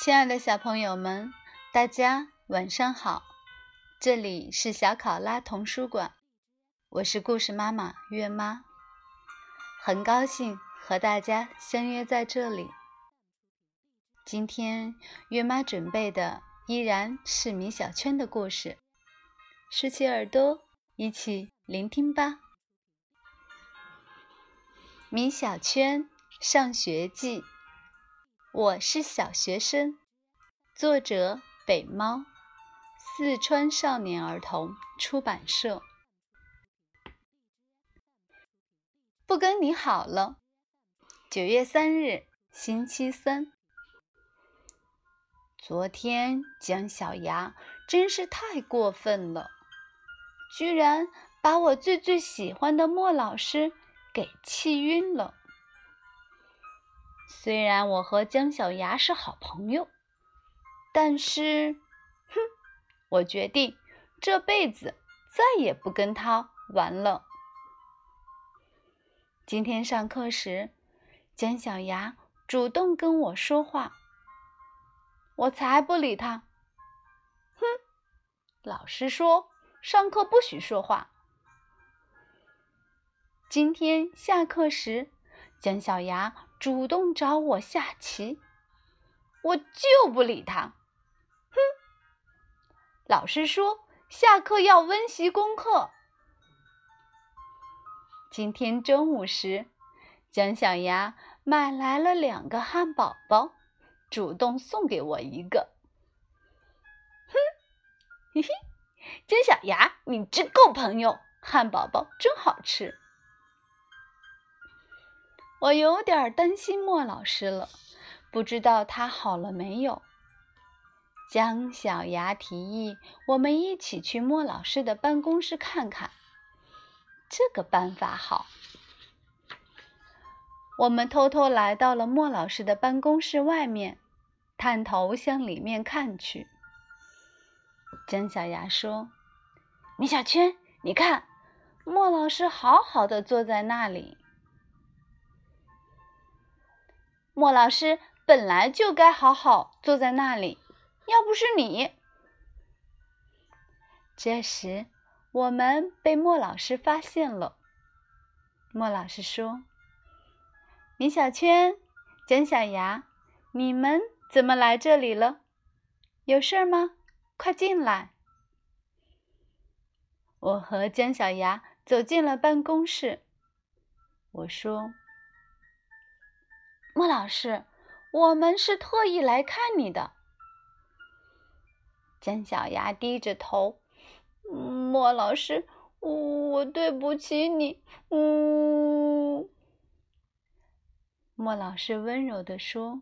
亲爱的小朋友们，大家晚上好！这里是小考拉童书馆，我是故事妈妈月妈，很高兴和大家相约在这里。今天月妈准备的依然是米小圈的故事，竖起耳朵一起聆听吧。米小圈上学记。我是小学生，作者北猫，四川少年儿童出版社。不跟你好了。九月三日，星期三。昨天姜小牙真是太过分了，居然把我最最喜欢的莫老师给气晕了。虽然我和姜小牙是好朋友，但是，哼，我决定这辈子再也不跟他玩了。今天上课时，姜小牙主动跟我说话，我才不理他。哼，老师说上课不许说话。今天下课时，姜小牙。主动找我下棋，我就不理他。哼！老师说下课要温习功课。今天中午时，姜小牙买来了两个汉堡包，主动送给我一个。哼！嘿嘿，姜小牙，你真够朋友，汉堡包真好吃。我有点担心莫老师了，不知道他好了没有。姜小牙提议我们一起去莫老师的办公室看看，这个办法好。我们偷偷来到了莫老师的办公室外面，探头向里面看去。姜小牙说：“米小圈，你看，莫老师好好的坐在那里。”莫老师本来就该好好坐在那里，要不是你。这时，我们被莫老师发现了。莫老师说：“米小圈、姜小牙，你们怎么来这里了？有事吗？快进来。”我和姜小牙走进了办公室。我说。莫老师，我们是特意来看你的。姜小牙低着头，莫老师，我对不起你。嗯，莫老师温柔地说：“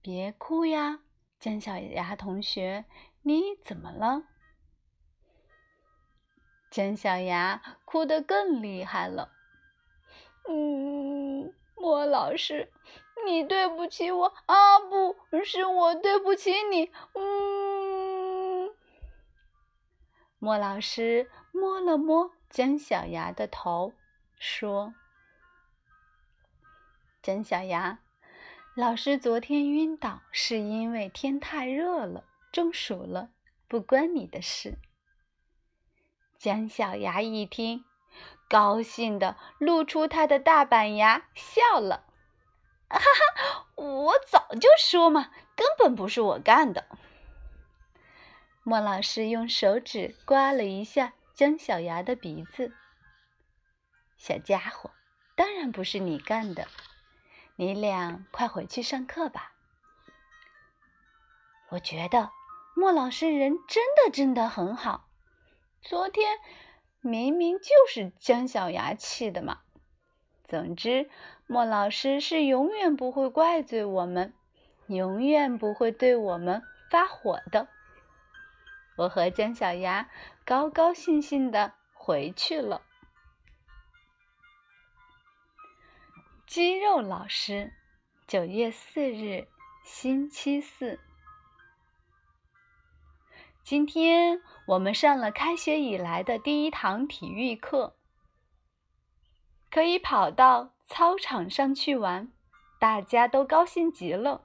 别哭呀，姜小牙同学，你怎么了？”姜小牙哭得更厉害了。嗯。莫老师，你对不起我啊！不是我对不起你。嗯，莫老师摸了摸姜小牙的头，说：“姜小牙，老师昨天晕倒是因为天太热了，中暑了，不关你的事。”姜小牙一听。高兴的露出他的大板牙，笑了，哈哈！我早就说嘛，根本不是我干的。莫老师用手指刮了一下姜小牙的鼻子，小家伙，当然不是你干的，你俩快回去上课吧。我觉得莫老师人真的真的很好，昨天。明明就是姜小牙气的嘛！总之，莫老师是永远不会怪罪我们，永远不会对我们发火的。我和姜小牙高高兴兴的回去了。肌肉老师，九月四日，星期四。今天我们上了开学以来的第一堂体育课，可以跑到操场上去玩，大家都高兴极了。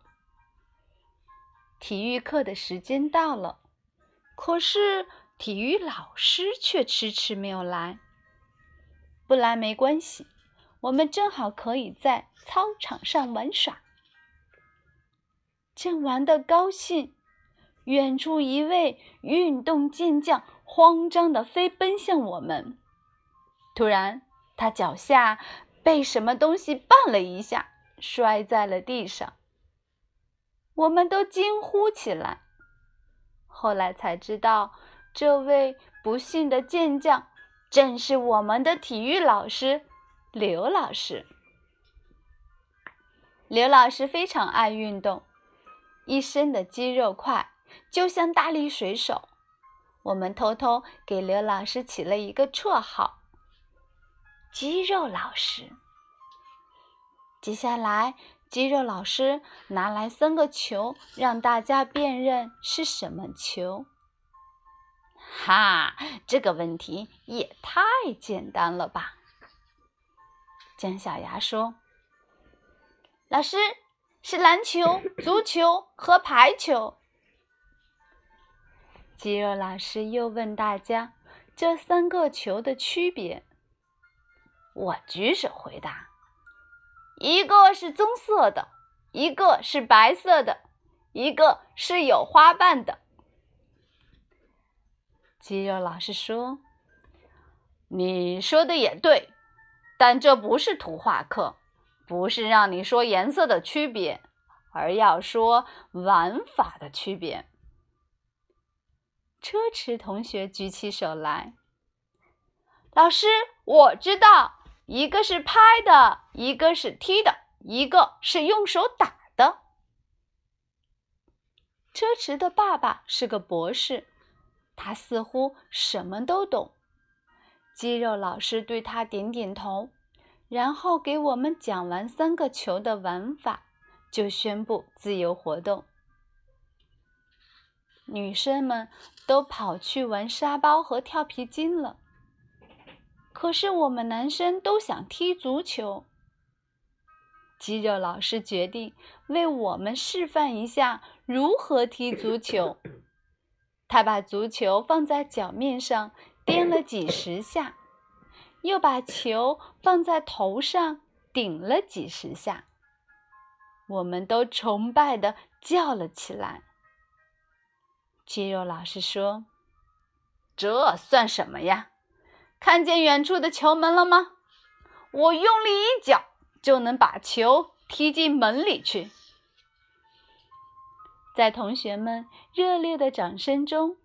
体育课的时间到了，可是体育老师却迟迟没有来。不来没关系，我们正好可以在操场上玩耍。正玩得高兴，远处一位运动健将慌张地飞奔向我们。突然，他脚下被什么东西绊了一下，摔在了地上。我们都惊呼起来。后来才知道，这位不幸的健将正是我们的体育老师刘老师。刘老师非常爱运动，一身的肌肉块，就像大力水手。我们偷偷给刘老师起了一个绰号——肌肉老师。接下来。肌肉老师拿来三个球，让大家辨认是什么球。哈，这个问题也太简单了吧！姜小牙说：“老师，是篮球、足球和排球。”肌肉老师又问大家这三个球的区别。我举手回答。一个是棕色的，一个是白色的，一个是有花瓣的。肌肉老师说：“你说的也对，但这不是图画课，不是让你说颜色的区别，而要说玩法的区别。”车迟同学举起手来：“老师，我知道。”一个是拍的，一个是踢的，一个是用手打的。车迟的爸爸是个博士，他似乎什么都懂。肌肉老师对他点点头，然后给我们讲完三个球的玩法，就宣布自由活动。女生们都跑去玩沙包和跳皮筋了。可是我们男生都想踢足球。肌肉老师决定为我们示范一下如何踢足球。他把足球放在脚面上颠了几十下，又把球放在头上顶了几十下。我们都崇拜的叫了起来。肌肉老师说：“这算什么呀？”看见远处的球门了吗？我用力一脚就能把球踢进门里去。在同学们热烈的掌声中，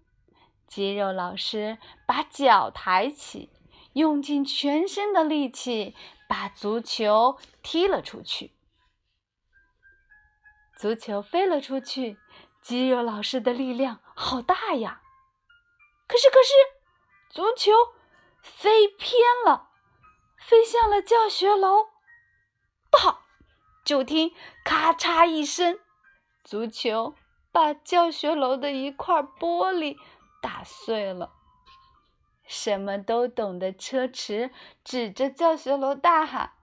肌肉老师把脚抬起，用尽全身的力气把足球踢了出去。足球飞了出去，肌肉老师的力量好大呀！可是，可是，足球。飞偏了，飞向了教学楼。不好！就听咔嚓一声，足球把教学楼的一块玻璃打碎了。什么都懂的车迟指着教学楼大喊：“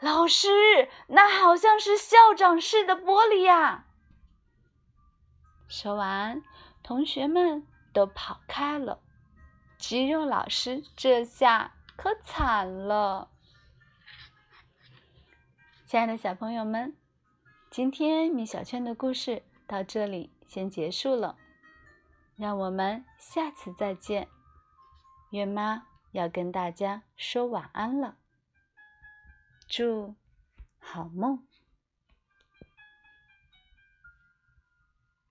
老师，那好像是校长室的玻璃呀！”说完，同学们都跑开了。肌肉老师这下可惨了。亲爱的小朋友们，今天米小圈的故事到这里先结束了，让我们下次再见。月妈要跟大家说晚安了，祝好梦。